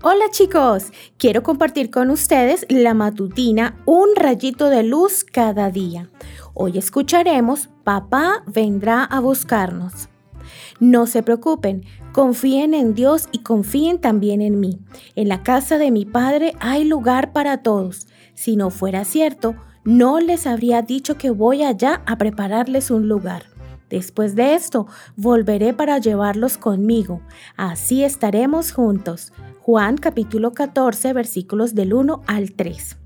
Hola chicos, quiero compartir con ustedes la matutina Un rayito de luz cada día. Hoy escucharemos Papá vendrá a buscarnos. No se preocupen, confíen en Dios y confíen también en mí. En la casa de mi Padre hay lugar para todos. Si no fuera cierto, no les habría dicho que voy allá a prepararles un lugar. Después de esto, volveré para llevarlos conmigo. Así estaremos juntos. Juan capítulo 14 versículos del 1 al 3.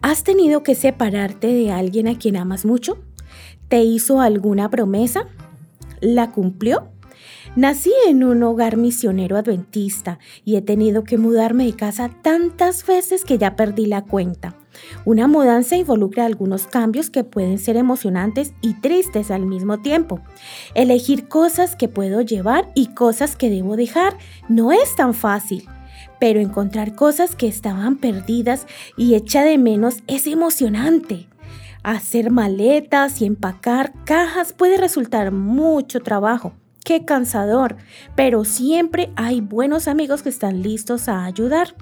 ¿Has tenido que separarte de alguien a quien amas mucho? ¿Te hizo alguna promesa? ¿La cumplió? Nací en un hogar misionero adventista y he tenido que mudarme de casa tantas veces que ya perdí la cuenta. Una mudanza involucra algunos cambios que pueden ser emocionantes y tristes al mismo tiempo. Elegir cosas que puedo llevar y cosas que debo dejar no es tan fácil, pero encontrar cosas que estaban perdidas y echa de menos es emocionante. Hacer maletas y empacar cajas puede resultar mucho trabajo. Qué cansador, pero siempre hay buenos amigos que están listos a ayudar.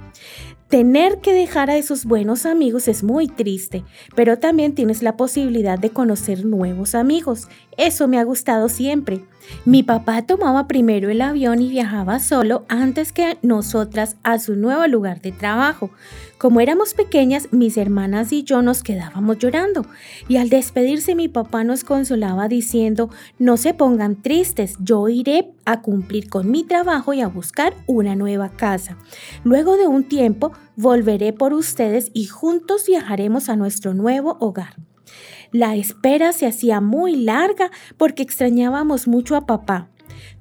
Tener que dejar a esos buenos amigos es muy triste, pero también tienes la posibilidad de conocer nuevos amigos. Eso me ha gustado siempre. Mi papá tomaba primero el avión y viajaba solo antes que nosotras a su nuevo lugar de trabajo. Como éramos pequeñas, mis hermanas y yo nos quedábamos llorando y al despedirse mi papá nos consolaba diciendo, no se pongan tristes, yo iré a cumplir con mi trabajo y a buscar una nueva casa. Luego de un tiempo volveré por ustedes y juntos viajaremos a nuestro nuevo hogar. La espera se hacía muy larga porque extrañábamos mucho a papá.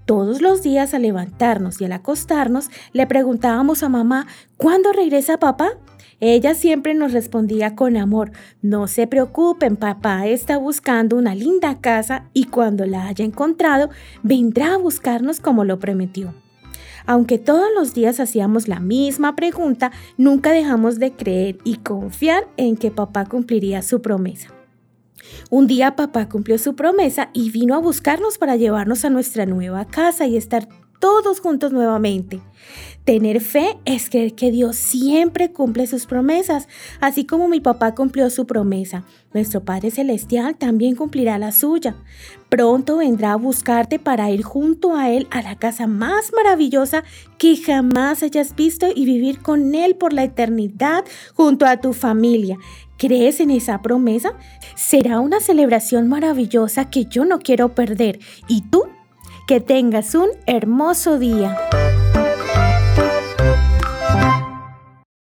Todos los días al levantarnos y al acostarnos le preguntábamos a mamá, ¿cuándo regresa papá? Ella siempre nos respondía con amor, no se preocupen, papá está buscando una linda casa y cuando la haya encontrado, vendrá a buscarnos como lo prometió. Aunque todos los días hacíamos la misma pregunta, nunca dejamos de creer y confiar en que papá cumpliría su promesa. Un día papá cumplió su promesa y vino a buscarnos para llevarnos a nuestra nueva casa y estar todos juntos nuevamente. Tener fe es creer que Dios siempre cumple sus promesas, así como mi papá cumplió su promesa. Nuestro Padre Celestial también cumplirá la suya. Pronto vendrá a buscarte para ir junto a Él a la casa más maravillosa que jamás hayas visto y vivir con Él por la eternidad junto a tu familia. ¿Crees en esa promesa? Será una celebración maravillosa que yo no quiero perder. ¿Y tú? Que tengas un hermoso día.